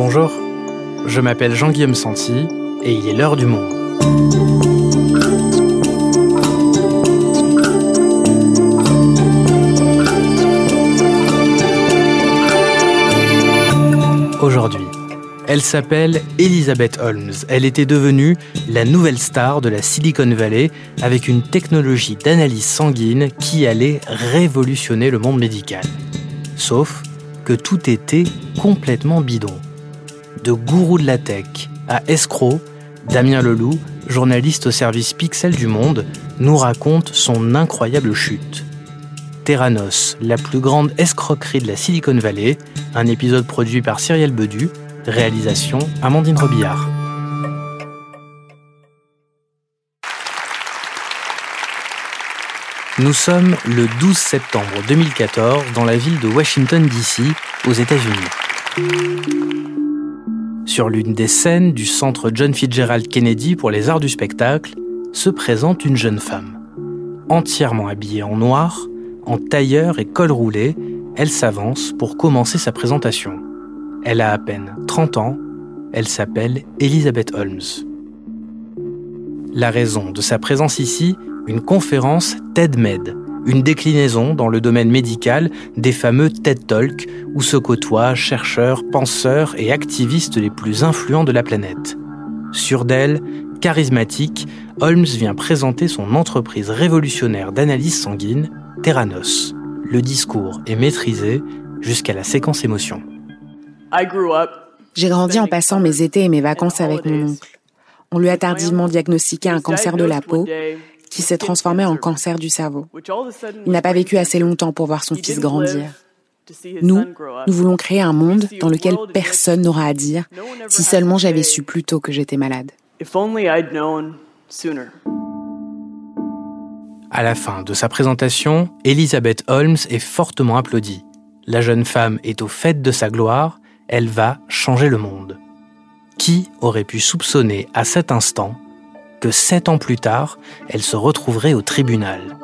Bonjour, je m'appelle Jean-Guillaume Santi et il est l'heure du monde. Aujourd'hui, elle s'appelle Elizabeth Holmes. Elle était devenue la nouvelle star de la Silicon Valley avec une technologie d'analyse sanguine qui allait révolutionner le monde médical. Sauf que tout était complètement bidon. De gourou de la tech à escroc, Damien Leloup, journaliste au service Pixel du Monde, nous raconte son incroyable chute. Terranos, la plus grande escroquerie de la Silicon Valley, un épisode produit par Cyrielle Bedu, réalisation Amandine Robillard. Nous sommes le 12 septembre 2014 dans la ville de Washington, D.C., aux États-Unis. Sur l'une des scènes du centre John Fitzgerald Kennedy pour les arts du spectacle se présente une jeune femme. Entièrement habillée en noir, en tailleur et col roulé, elle s'avance pour commencer sa présentation. Elle a à peine 30 ans, elle s'appelle Elizabeth Holmes. La raison de sa présence ici une conférence TED-Med, une déclinaison dans le domaine médical des fameux TED Talks où se côtoient chercheurs, penseurs et activistes les plus influents de la planète. Sur d'elle, charismatique, Holmes vient présenter son entreprise révolutionnaire d'analyse sanguine, Terranos. Le discours est maîtrisé jusqu'à la séquence émotion. J'ai grandi en passant mes étés et mes vacances avec mon oncle. On lui a tardivement diagnostiqué un cancer de la peau qui s'est transformé en cancer du cerveau. Il n'a pas vécu assez longtemps pour voir son fils grandir. Nous, nous voulons créer un monde dans lequel personne n'aura à dire si seulement j'avais su plus tôt que j'étais malade. À la fin de sa présentation, Elizabeth Holmes est fortement applaudie. La jeune femme est au fait de sa gloire, elle va changer le monde. Qui aurait pu soupçonner à cet instant que sept ans plus tard, elle se retrouverait au tribunal.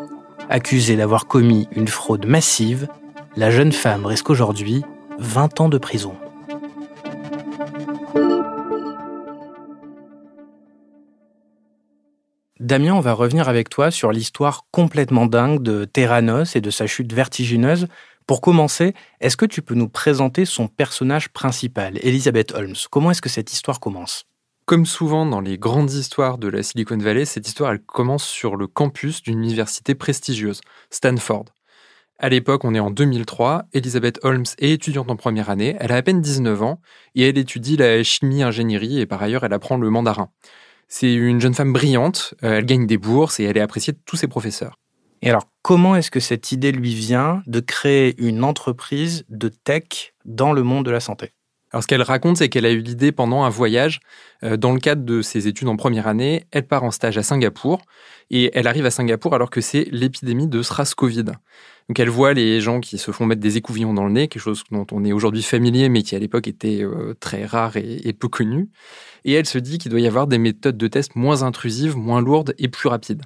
Accusée d'avoir commis une fraude massive, la jeune femme risque aujourd'hui 20 ans de prison. Damien, on va revenir avec toi sur l'histoire complètement dingue de Terranos et de sa chute vertigineuse. Pour commencer, est-ce que tu peux nous présenter son personnage principal, Elizabeth Holmes? Comment est-ce que cette histoire commence? Comme souvent dans les grandes histoires de la Silicon Valley, cette histoire commence sur le campus d'une université prestigieuse, Stanford. À l'époque, on est en 2003, Elizabeth Holmes est étudiante en première année, elle a à peine 19 ans et elle étudie la chimie-ingénierie et par ailleurs elle apprend le mandarin. C'est une jeune femme brillante, euh, elle gagne des bourses et elle est appréciée de tous ses professeurs. Et alors, comment est-ce que cette idée lui vient de créer une entreprise de tech dans le monde de la santé? Alors, ce qu'elle raconte, c'est qu'elle a eu l'idée pendant un voyage. Euh, dans le cadre de ses études en première année, elle part en stage à Singapour et elle arrive à Singapour alors que c'est l'épidémie de SRAS-Covid. Donc, elle voit les gens qui se font mettre des écouvillons dans le nez, quelque chose dont on est aujourd'hui familier, mais qui à l'époque était euh, très rare et, et peu connu. Et elle se dit qu'il doit y avoir des méthodes de test moins intrusives, moins lourdes et plus rapides.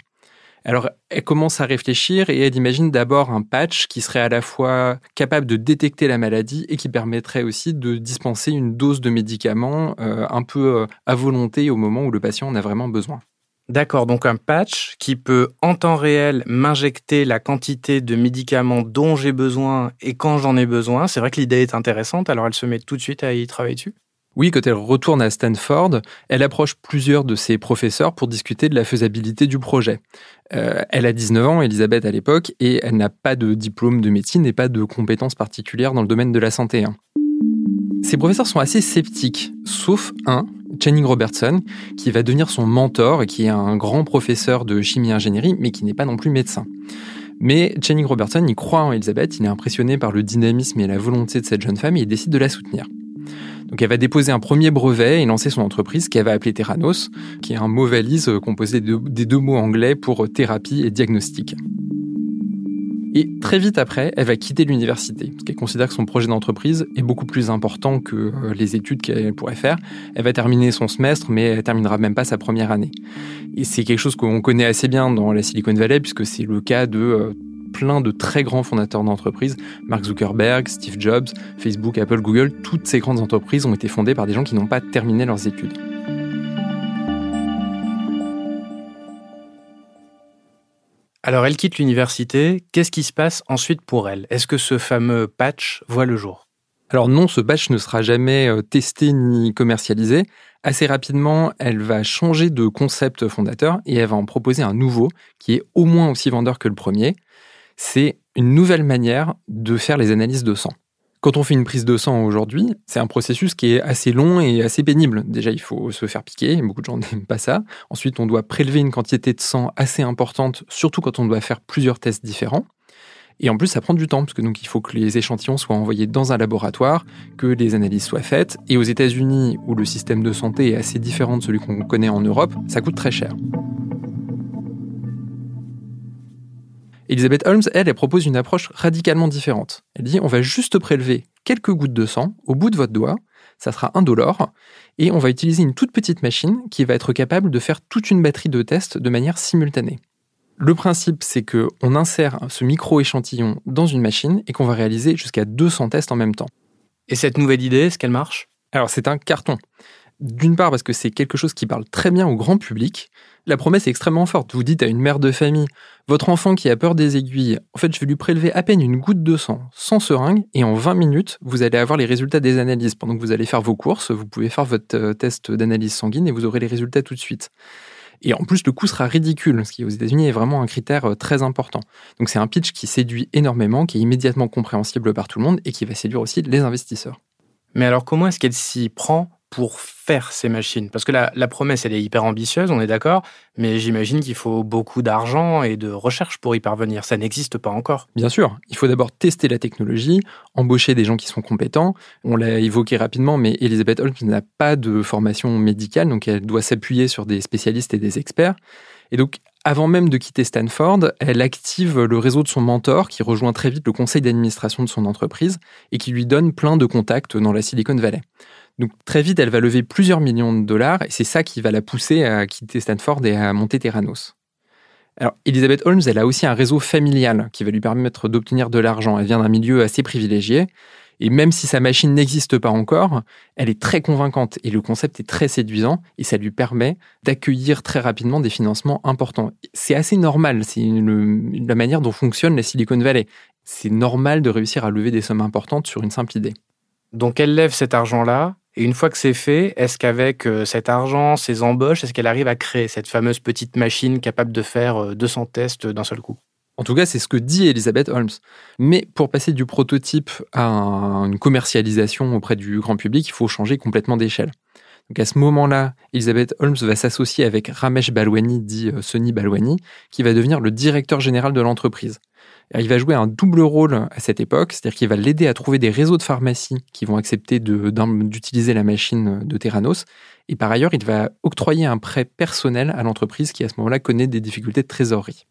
Alors, elle commence à réfléchir et elle imagine d'abord un patch qui serait à la fois capable de détecter la maladie et qui permettrait aussi de dispenser une dose de médicaments euh, un peu euh, à volonté au moment où le patient en a vraiment besoin. D'accord, donc un patch qui peut en temps réel m'injecter la quantité de médicaments dont j'ai besoin et quand j'en ai besoin. C'est vrai que l'idée est intéressante, alors elle se met tout de suite à y travailler dessus? Oui, quand elle retourne à Stanford, elle approche plusieurs de ses professeurs pour discuter de la faisabilité du projet. Euh, elle a 19 ans, Elisabeth à l'époque, et elle n'a pas de diplôme de médecine et pas de compétences particulières dans le domaine de la santé. Hein. Ses professeurs sont assez sceptiques, sauf un, Channing Robertson, qui va devenir son mentor et qui est un grand professeur de chimie-ingénierie, mais qui n'est pas non plus médecin. Mais Channing Robertson, il croit en Elisabeth, il est impressionné par le dynamisme et la volonté de cette jeune femme et il décide de la soutenir. Donc elle va déposer un premier brevet et lancer son entreprise qu'elle va appeler Terranos, qui est un mot valise euh, composé des deux mots anglais pour euh, thérapie et diagnostic. Et très vite après, elle va quitter l'université, parce qu'elle considère que son projet d'entreprise est beaucoup plus important que euh, les études qu'elle pourrait faire. Elle va terminer son semestre, mais elle terminera même pas sa première année. Et c'est quelque chose qu'on connaît assez bien dans la Silicon Valley, puisque c'est le cas de plein de très grands fondateurs d'entreprises, Mark Zuckerberg, Steve Jobs, Facebook, Apple, Google, toutes ces grandes entreprises ont été fondées par des gens qui n'ont pas terminé leurs études. Alors elle quitte l'université, qu'est-ce qui se passe ensuite pour elle? Est-ce que ce fameux patch voit le jour? Alors non, ce patch ne sera jamais euh, testé ni commercialisé. Assez rapidement, elle va changer de concept fondateur et elle va en proposer un nouveau qui est au moins aussi vendeur que le premier. C'est une nouvelle manière de faire les analyses de sang. Quand on fait une prise de sang aujourd'hui, c'est un processus qui est assez long et assez pénible. Déjà, il faut se faire piquer, beaucoup de gens n'aiment pas ça. Ensuite, on doit prélever une quantité de sang assez importante, surtout quand on doit faire plusieurs tests différents. Et en plus, ça prend du temps, parce que donc il faut que les échantillons soient envoyés dans un laboratoire, que les analyses soient faites. Et aux États-Unis, où le système de santé est assez différent de celui qu'on connaît en Europe, ça coûte très cher. Elizabeth Holmes, elle, elle propose une approche radicalement différente. Elle dit on va juste prélever quelques gouttes de sang au bout de votre doigt, ça sera indolore, et on va utiliser une toute petite machine qui va être capable de faire toute une batterie de tests de manière simultanée. Le principe, c'est qu'on insère ce micro-échantillon dans une machine et qu'on va réaliser jusqu'à 200 tests en même temps. Et cette nouvelle idée, est-ce qu'elle marche? Alors c'est un carton. D'une part parce que c'est quelque chose qui parle très bien au grand public. La promesse est extrêmement forte. Vous dites à une mère de famille, votre enfant qui a peur des aiguilles, en fait je vais lui prélever à peine une goutte de sang sans seringue et en 20 minutes, vous allez avoir les résultats des analyses. Pendant que vous allez faire vos courses, vous pouvez faire votre euh, test d'analyse sanguine et vous aurez les résultats tout de suite. Et en plus, le coût sera ridicule, ce qui aux États-Unis est vraiment un critère euh, très important. Donc c'est un pitch qui séduit énormément, qui est immédiatement compréhensible par tout le monde et qui va séduire aussi les investisseurs. Mais alors comment est-ce qu'elle s'y prend pour faire ces machines Parce que la, la, promesse, elle est hyper ambitieuse, on est d'accord, mais j'imagine qu'il faut beaucoup d'argent et de recherche pour y parvenir. Ça n'existe pas encore. Bien sûr, il faut d'abord tester la technologie, embaucher des gens qui sont compétents. On l'a évoqué rapidement, mais Elizabeth Holmes n'a pas de formation médicale, donc elle doit s'appuyer sur des spécialistes et des experts. Et donc, avant même de quitter Stanford, elle active le réseau de son mentor qui rejoint très vite le conseil d'administration de son entreprise et qui lui donne plein de contacts dans la Silicon Valley. Donc très vite, elle va lever plusieurs millions de dollars et c'est ça qui va la pousser à quitter Stanford et à monter Terranos. Alors, Elizabeth Holmes, elle a aussi un réseau familial qui va lui permettre d'obtenir de l'argent. Elle vient d'un milieu assez privilégié. Et même si sa machine n'existe pas encore, elle est très convaincante et le concept est très séduisant et ça lui permet d'accueillir très rapidement des financements importants. C'est assez normal, c'est la manière dont fonctionne la Silicon Valley. C'est normal de réussir à lever des sommes importantes sur une simple idée. Donc elle lève cet argent-là, et une fois que c'est fait, est-ce qu'avec euh, cet argent, ces embauches, est-ce qu'elle arrive à créer cette fameuse petite machine capable de faire 200 euh, tests d'un seul coup? En tout cas, c'est ce que dit Elizabeth Holmes. Mais pour passer du prototype à une commercialisation auprès du grand public, il faut changer complètement d'échelle. Donc à ce moment-là, Elizabeth Holmes va s'associer avec Ramesh Balwani, dit euh, Sonny Balwani, qui va devenir le directeur général de l'entreprise. Il va jouer un double rôle à cette époque, c'est-à-dire qu'il va l'aider à trouver des réseaux de pharmacies qui vont accepter d'utiliser la machine de Terranos. Et par ailleurs, il va octroyer un prêt personnel à l'entreprise qui à ce moment-là connaît des difficultés de trésorerie.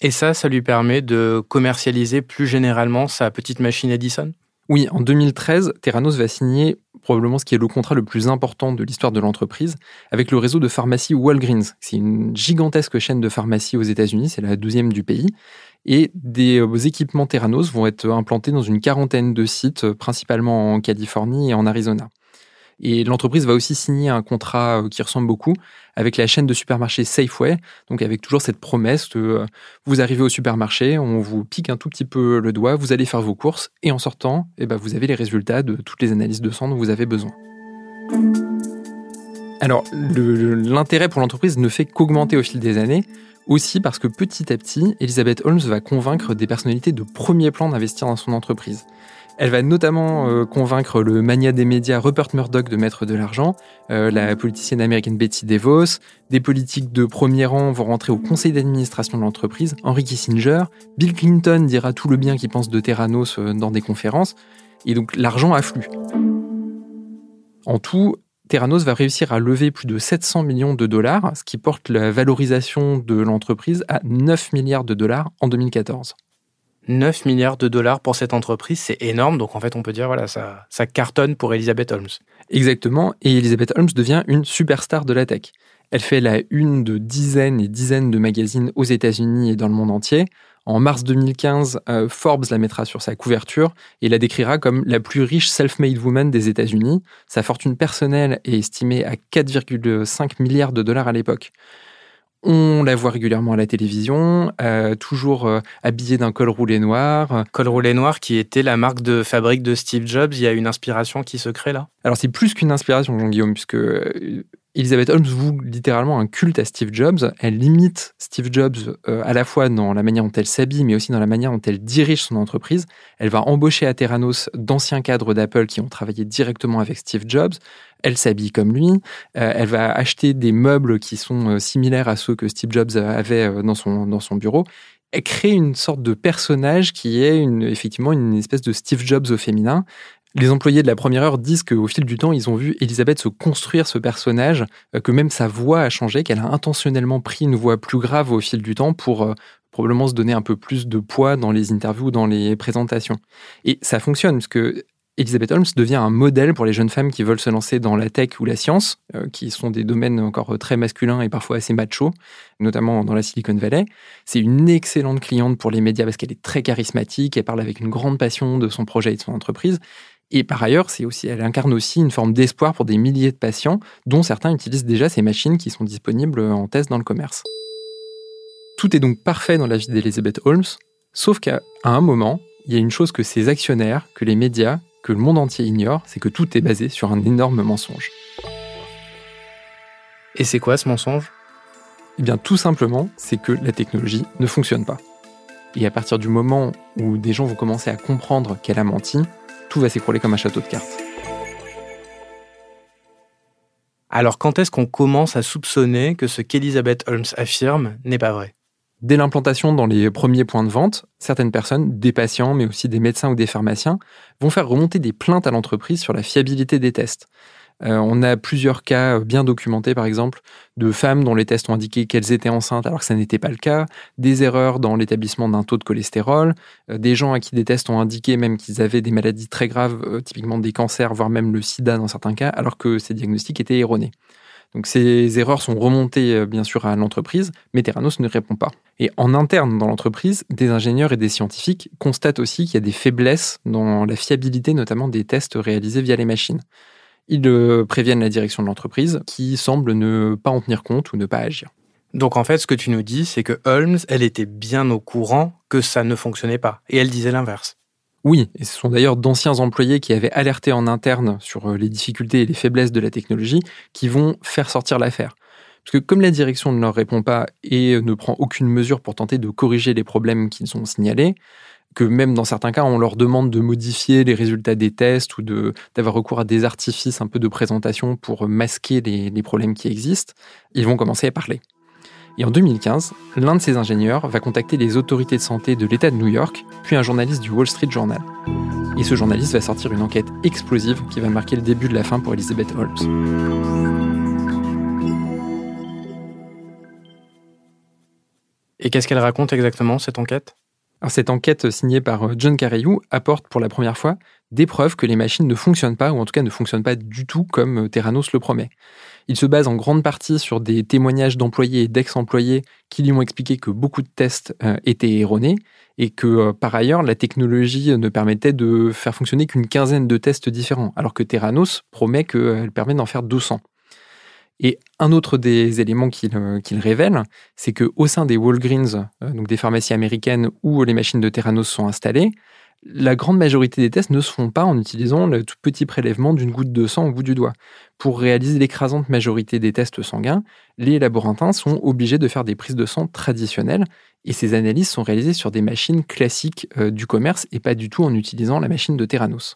Et ça, ça lui permet de commercialiser plus généralement sa petite machine Edison? Oui, en 2013, Terranos va signer probablement ce qui est le contrat le plus important de l'histoire de l'entreprise avec le réseau de pharmacie Walgreens. C'est une gigantesque chaîne de pharmacie aux États-Unis, c'est la douzième du pays. Et des euh, équipements Terranos vont être implantés dans une quarantaine de sites, euh, principalement en Californie et en Arizona. Et l'entreprise va aussi signer un contrat euh, qui ressemble beaucoup avec la chaîne de supermarchés Safeway, donc avec toujours cette promesse de vous arrivez au supermarché, on vous pique un tout petit peu le doigt, vous allez faire vos courses et en sortant, eh ben, vous avez les résultats de toutes les analyses de sang dont vous avez besoin. Alors, l'intérêt pour l'entreprise ne fait qu'augmenter au fil des années, aussi parce que petit à petit, Elizabeth Holmes va convaincre des personnalités de premier plan d'investir dans son entreprise. Elle va notamment euh, convaincre le mania des médias Rupert Murdoch de mettre de l'argent, euh, la politicienne américaine Betty DeVos, des politiques de premier rang vont rentrer au conseil d'administration de l'entreprise, Henry Kissinger, Bill Clinton dira tout le bien qu'il pense de Terranos euh, dans des conférences, et donc l'argent afflue. En tout, Terranos va réussir à lever plus de 700 millions de dollars, ce qui porte la valorisation de l'entreprise à 9 milliards de dollars en 2014. 9 milliards de dollars pour cette entreprise, c'est énorme. Donc en fait, on peut dire voilà, ça, ça cartonne pour Elizabeth Holmes. Exactement. Et Elizabeth Holmes devient une superstar de la tech. Elle fait la une de dizaines et dizaines de magazines aux États-Unis et dans le monde entier. En mars 2015, euh, Forbes la mettra sur sa couverture et la décrira comme la plus riche self-made woman des États-Unis. Sa fortune personnelle est estimée à 4,5 milliards de dollars à l'époque. On la voit régulièrement à la télévision, euh, toujours euh, habillée d'un col roulé noir. Col roulé noir qui était la marque de fabrique de Steve Jobs. Il y a une inspiration qui se crée là? Alors c'est plus qu'une inspiration, Jean-Guillaume, puisque Elizabeth Holmes voue littéralement un culte à Steve Jobs. Elle limite Steve Jobs euh, à la fois dans la manière dont elle s'habille, mais aussi dans la manière dont elle dirige son entreprise. Elle va embaucher à Terranos d'anciens cadres d'Apple qui ont travaillé directement avec Steve Jobs. Elle s'habille comme lui. Euh, elle va acheter des meubles qui sont euh, similaires à ceux que Steve Jobs avait dans son, dans son bureau elle crée une sorte de personnage qui est effectivement une espèce de Steve Jobs au féminin. Les employés de la première heure disent qu'au fil du temps, ils ont vu Elisabeth se construire ce personnage, euh, que même sa voix a changé, qu'elle a intentionnellement pris une voix plus grave au fil du temps pour euh, probablement se donner un peu plus de poids dans les interviews, dans les présentations. Et ça fonctionne, parce que Elizabeth Holmes devient un modèle pour les jeunes femmes qui veulent se lancer dans la tech ou la science, euh, qui sont des domaines encore très masculins et parfois assez machos, notamment dans la Silicon Valley. C'est une excellente cliente pour les médias parce qu'elle est très charismatique, elle parle avec une grande passion de son projet et de son entreprise. Et par ailleurs, c'est aussi, elle incarne aussi une forme d'espoir pour des milliers de patients, dont certains utilisent déjà ces machines qui sont disponibles en test dans le commerce. Tout est donc parfait dans la vie d'Elizabeth Holmes, sauf qu'à un moment, il y a une chose que ses actionnaires, que les médias, que le monde entier ignore, c'est que tout est basé sur un énorme mensonge. Et c'est quoi ce mensonge? Eh bien tout simplement, c'est que la technologie ne fonctionne pas. Et à partir du moment où des gens vont commencer à comprendre qu'elle a menti, tout va s'écrouler comme un château de cartes. Alors quand est-ce qu'on commence à soupçonner que ce qu'Elizabeth Holmes affirme n'est pas vrai? Dès l'implantation dans les premiers points de vente, certaines personnes, des patients, mais aussi des médecins ou des pharmaciens, vont faire remonter des plaintes à l'entreprise sur la fiabilité des tests. Euh, on a plusieurs cas bien documentés, par exemple, de femmes dont les tests ont indiqué qu'elles étaient enceintes alors que ça n'était pas le cas, des erreurs dans l'établissement d'un taux de cholestérol, euh, des gens à qui des tests ont indiqué même qu'ils avaient des maladies très graves, euh, typiquement des cancers, voire même le sida dans certains cas, alors que ces diagnostics étaient erronés. Donc ces erreurs sont remontées bien sûr à l'entreprise, mais Theranos ne répond pas. Et en interne dans l'entreprise, des ingénieurs et des scientifiques constatent aussi qu'il y a des faiblesses dans la fiabilité notamment des tests réalisés via les machines. Ils euh, préviennent la direction de l'entreprise qui semble ne pas en tenir compte ou ne pas agir. Donc en fait, ce que tu nous dis, c'est que Holmes, elle était bien au courant que ça ne fonctionnait pas. Et elle disait l'inverse. Oui, et ce sont d'ailleurs d'anciens employés qui avaient alerté en interne sur euh, les difficultés et les faiblesses de la technologie qui vont faire sortir l'affaire. Parce que comme la direction ne leur répond pas et ne prend aucune mesure pour tenter de corriger les problèmes qu'ils ont signalés, que même dans certains cas, on leur demande de modifier les résultats des tests ou d'avoir recours à des artifices un peu de présentation pour masquer les, les problèmes qui existent, ils vont commencer à parler. Et en 2015, l'un de ces ingénieurs va contacter les autorités de santé de l'État de New York, puis un journaliste du Wall Street Journal. Et ce journaliste va sortir une enquête explosive qui va marquer le début de la fin pour Elizabeth Holmes. Et qu'est-ce qu'elle raconte exactement, cette enquête? Cette enquête signée par euh, John Carreyrou apporte pour la première fois des preuves que les machines ne fonctionnent pas, ou en tout cas ne fonctionnent pas du tout comme euh, Terranos le promet. Il se base en grande partie sur des témoignages d'employés et d'ex-employés qui lui ont expliqué que beaucoup de tests euh, étaient erronés et que par ailleurs la technologie ne permettait de faire fonctionner qu'une quinzaine de tests différents, alors que Terranos promet qu'elle permet d'en faire 200. Et un autre des éléments qu'il révèle, c'est qu'au sein des Walgreens, euh, donc des pharmacies américaines où les machines de Theranos sont installées, la grande majorité des tests ne se font pas en utilisant le tout petit prélèvement d'une goutte de sang au bout du doigt. Pour réaliser l'écrasante majorité des tests sanguins, les laborantins sont obligés de faire des prises de sang traditionnelles et ces analyses sont réalisées sur des machines classiques euh, du commerce et pas du tout en utilisant la machine de Theranos.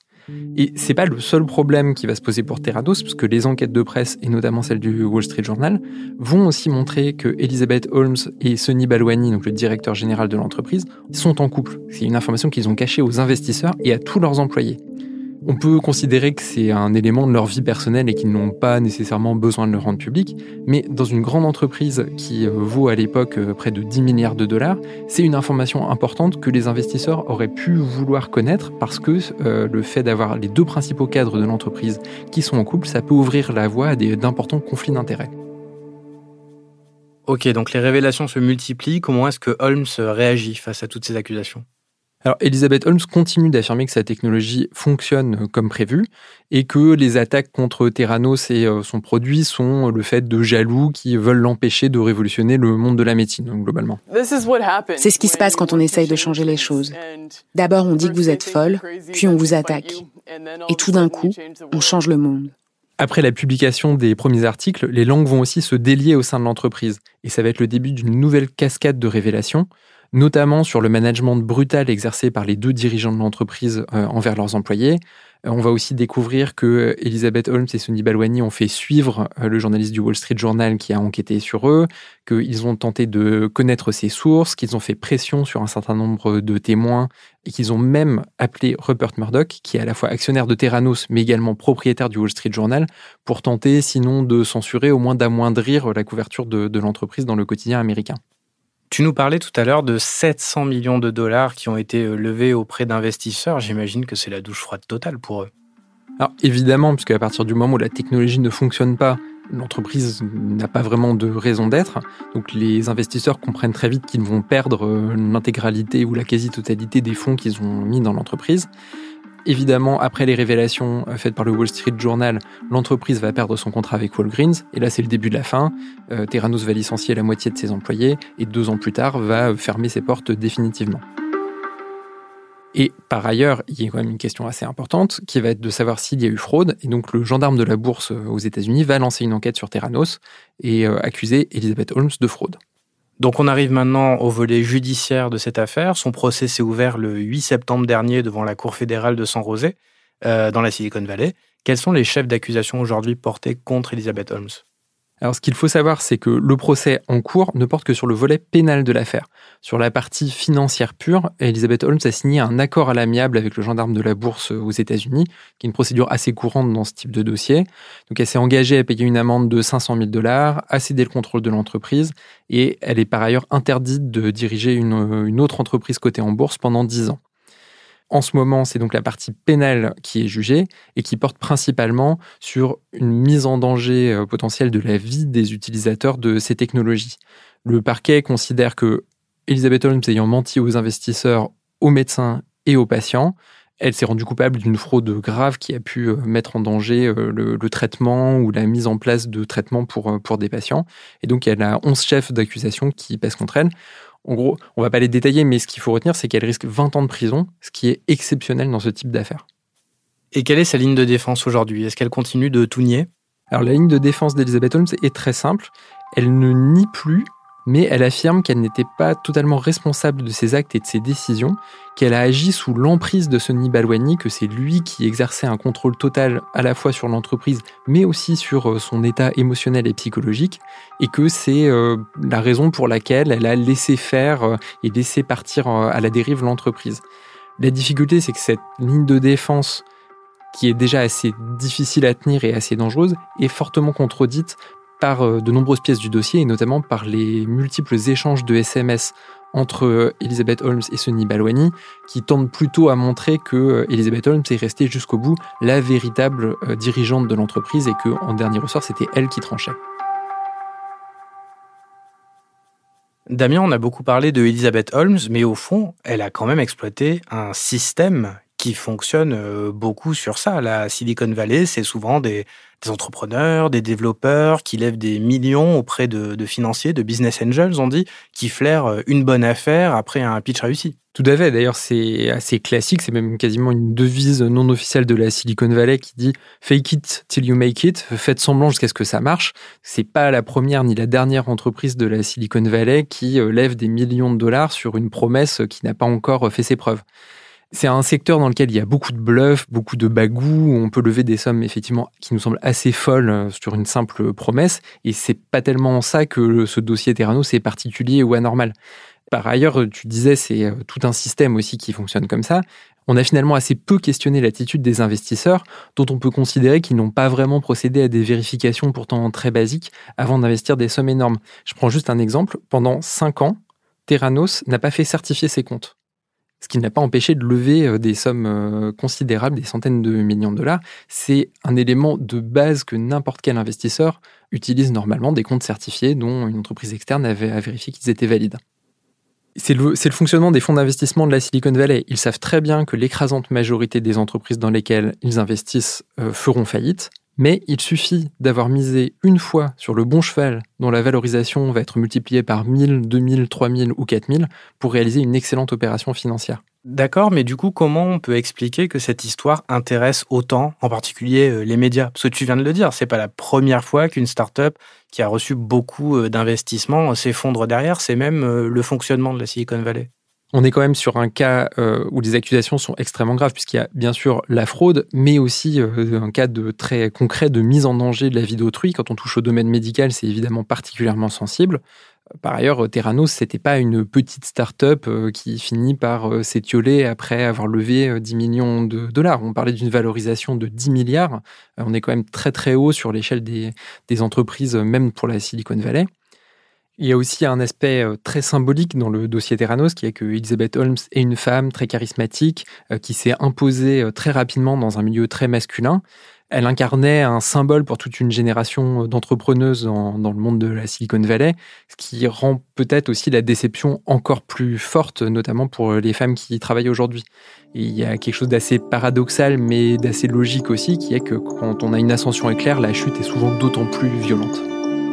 Et c'est pas le seul problème qui va se poser pour Terrados, puisque les enquêtes de presse, et notamment celle du Wall Street Journal, vont aussi montrer que Elizabeth Holmes et Sonny Balwani, donc le directeur général de l'entreprise, sont en couple. C'est une information qu'ils ont cachée aux investisseurs et à tous leurs employés. On peut considérer que c'est un élément de leur vie personnelle et qu'ils n'ont pas nécessairement besoin de le rendre public, mais dans une grande entreprise qui euh, vaut à l'époque euh, près de 10 milliards de dollars, c'est une information importante que les investisseurs auraient pu vouloir connaître parce que euh, le fait d'avoir les deux principaux cadres de l'entreprise qui sont en couple, ça peut ouvrir la voie à d'importants conflits d'intérêts. Ok, donc les révélations se multiplient. Comment est-ce que Holmes réagit face à toutes ces accusations? Alors, Elizabeth Holmes continue d'affirmer que sa technologie fonctionne comme prévu et que les attaques contre Theranos et euh, son produit sont le fait de jaloux qui veulent l'empêcher de révolutionner le monde de la médecine, globalement. C'est ce qui se passe quand on essaye de changer les choses. D'abord, on dit que vous êtes folle, puis on vous attaque. Et tout d'un coup, on change le monde. Après la publication des premiers articles, les langues vont aussi se délier au sein de l'entreprise. Et ça va être le début d'une nouvelle cascade de révélations notamment sur le management brutal exercé par les deux dirigeants de l'entreprise euh, envers leurs employés. Euh, on va aussi découvrir que Elizabeth Holmes et Sonny Balwani ont fait suivre euh, le journaliste du Wall Street Journal qui a enquêté sur eux, qu'ils ont tenté de connaître ses sources, qu'ils ont fait pression sur un certain nombre de témoins et qu'ils ont même appelé Rupert Murdoch, qui est à la fois actionnaire de Terranos mais également propriétaire du Wall Street Journal, pour tenter sinon de censurer, au moins d'amoindrir la couverture de l'entreprise dans le quotidien américain. Tu nous parlais tout à l'heure de 700 millions de dollars qui ont été euh, levés auprès d'investisseurs. J'imagine que c'est la douche froide totale pour eux. Alors évidemment, puisque à partir du moment où la technologie ne fonctionne pas, l'entreprise n'a pas vraiment de raison d'être. Donc les investisseurs comprennent très vite qu'ils vont perdre euh, l'intégralité ou la quasi-totalité des fonds qu'ils ont mis dans l'entreprise. Évidemment, après les révélations euh, faites par le Wall Street Journal, l'entreprise va perdre son contrat avec Walgreens. Et là, c'est le début de la fin. Euh, Terranos va licencier la moitié de ses employés et deux ans plus tard va fermer ses portes définitivement. Et par ailleurs, il y a quand même une question assez importante qui va être de savoir s'il y a eu fraude. Et donc, le gendarme de la bourse euh, aux États-Unis va lancer une enquête sur Terranos et accuser Elizabeth Holmes de fraude. Donc on arrive maintenant au volet judiciaire de cette affaire. Son procès s'est ouvert le 8 septembre dernier devant la Cour fédérale de San José, euh, dans la Silicon Valley. Quels sont les chefs d'accusation aujourd'hui portés contre Elizabeth Holmes? Alors ce qu'il faut savoir, c'est que le procès en cours ne porte que sur le volet pénal de l'affaire. Sur la partie financière pure, Elizabeth Holmes a signé un accord à l'amiable avec le gendarme de la bourse aux États-Unis, qui est une procédure assez courante dans ce type de dossier. Donc elle s'est engagée à payer une amende de 500 000 dollars, à céder le contrôle de l'entreprise, et elle est par ailleurs interdite de diriger une, une autre entreprise cotée en bourse pendant 10 ans. En ce moment, c'est donc la partie pénale qui est jugée et qui porte principalement sur une mise en danger euh, potentielle de la vie des utilisateurs de ces technologies. Le parquet considère que Elizabeth Holmes ayant menti aux investisseurs, aux médecins et aux patients, elle s'est rendue coupable d'une fraude grave qui a pu euh, mettre en danger euh, le, traitement ou la mise en place de traitements pour, pour des patients. Et donc, elle a 11 chefs d'accusation qui pèsent contre elle. En gros, on va pas les détailler, mais ce qu'il faut retenir, c'est qu'elle risque 20 ans de prison, ce qui est exceptionnel dans ce type d'affaires. Et quelle est sa ligne de défense aujourd'hui? Est-ce qu'elle continue de tout nier? Alors la ligne de défense d'Elizabeth Holmes est très simple. Elle ne nie plus mais elle affirme qu'elle n'était pas totalement responsable de ses actes et de ses décisions, qu'elle a agi sous l'emprise de Sonny Balwani, que c'est lui qui exerçait un contrôle total à la fois sur l'entreprise, mais aussi sur euh, son état émotionnel et psychologique, et que c'est euh, la raison pour laquelle elle a laissé faire euh, et laissé partir à la dérive l'entreprise. La difficulté, c'est que cette ligne de défense qui est déjà assez difficile à tenir et assez dangereuse, est fortement contredite par euh, de nombreuses pièces du dossier et notamment par les multiples échanges de SMS entre euh, Elizabeth Holmes et Sonny Balwani, qui tendent plutôt à montrer que euh, Elizabeth Holmes est restée jusqu'au bout la véritable dirigeante de l'entreprise et que, en dernier ressort, c'était elle qui tranchait. Damien, on a beaucoup parlé de Elizabeth Holmes, mais au fond, elle a quand même exploité un système qui fonctionne beaucoup sur ça. La Silicon Valley, c'est souvent des, des entrepreneurs, des développeurs qui lèvent des millions auprès de, financiers, de business angels, on dit, qui flairent euh, une bonne affaire après un pitch réussi. Tout à fait. D'ailleurs, c'est assez classique. C'est même quasiment une devise non officielle de la Silicon Valley qui dit fake it till you make it. Faites semblant jusqu'à ce que ça marche. C'est pas la première ni la dernière entreprise de la Silicon Valley qui euh, lève des millions de dollars sur une promesse qui n'a pas encore fait ses preuves. C'est un secteur dans lequel il y a beaucoup de bluffs, beaucoup de bagou, où on peut lever des sommes effectivement qui nous semblent assez folles euh, sur une simple promesse. Et c'est pas tellement en ça que ce dossier Terrano c'est particulier ou anormal. Par ailleurs, tu disais, c'est euh, tout un système aussi qui fonctionne comme ça. On a finalement assez peu questionné l'attitude des investisseurs, dont on peut considérer qu'ils n'ont pas vraiment procédé à des vérifications pourtant très basiques avant d'investir des sommes énormes. Je prends juste un exemple. Pendant cinq ans, Terranos n'a pas fait certifier ses comptes ce qui n'a pas empêché de lever euh, des sommes euh, considérables, des centaines de millions de dollars. C'est un élément de base que n'importe quel investisseur utilise normalement, des comptes certifiés dont une entreprise externe avait à vérifier qu'ils étaient valides. C'est le, le, fonctionnement des fonds d'investissement de la Silicon Valley. Ils savent très bien que l'écrasante majorité des entreprises dans lesquelles ils investissent euh, feront faillite. Mais il suffit d'avoir misé une fois sur le bon cheval dont la valorisation va être multipliée par 1000, 2000, 3000 ou 4000 pour réaliser une excellente opération financière. D'accord, mais du coup, comment on peut expliquer que cette histoire intéresse autant, en particulier euh, les médias? Parce que tu viens de le dire, c'est pas la première fois qu'une start-up qui a reçu beaucoup euh, d'investissements s'effondre derrière, c'est même euh, le fonctionnement de la Silicon Valley. On est quand même sur un cas euh, où les accusations sont extrêmement graves, puisqu'il y a bien sûr la fraude, mais aussi euh, un cas de très concret de mise en danger de la vie d'autrui. Quand on touche au domaine médical, c'est évidemment particulièrement sensible. Par ailleurs, Terranos, c'était pas une petite start-up euh, qui finit par s'étioler après avoir levé 10 millions de dollars. On parlait d'une valorisation de 10 milliards. On est quand même très très haut sur l'échelle des entreprises, même pour la Silicon Valley. Il y a aussi un aspect euh, très symbolique dans le dossier Terranos, qui est que Elizabeth Holmes est une femme très charismatique, euh, qui s'est imposée euh, très rapidement dans un milieu très masculin. Elle incarnait un symbole pour toute une génération d'entrepreneuses dans, le monde de la Silicon Valley, ce qui rend peut-être aussi la déception encore plus forte, notamment pour les femmes qui y travaillent aujourd'hui. il y a quelque chose d'assez paradoxal, mais d'assez logique aussi, qui est que quand on a une ascension éclair, la chute est souvent d'autant plus violente.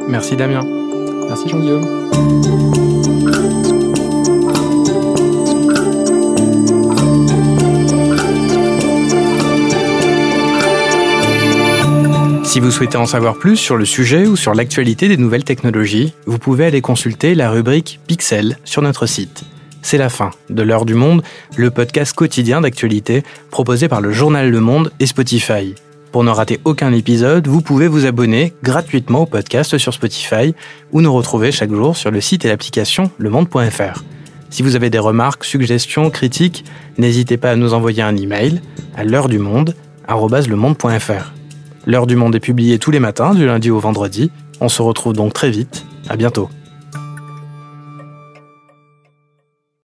Merci Damien. Merci Jean-Guillaume. Si vous souhaitez en savoir plus sur le sujet ou sur l'actualité des nouvelles technologies, vous pouvez aller consulter la rubrique Pixel sur notre site. C'est la fin de L'heure du monde, le podcast quotidien d'actualité proposé par le journal Le Monde et Spotify. Pour ne rater aucun épisode, vous pouvez vous abonner gratuitement au podcast sur Spotify ou nous retrouver chaque jour sur le site et l'application lemonde.fr. Si vous avez des remarques, suggestions, critiques, n'hésitez pas à nous envoyer un email à l'heure du monde @lemonde.fr. L'heure du monde est publiée tous les matins du lundi au vendredi. On se retrouve donc très vite. À bientôt.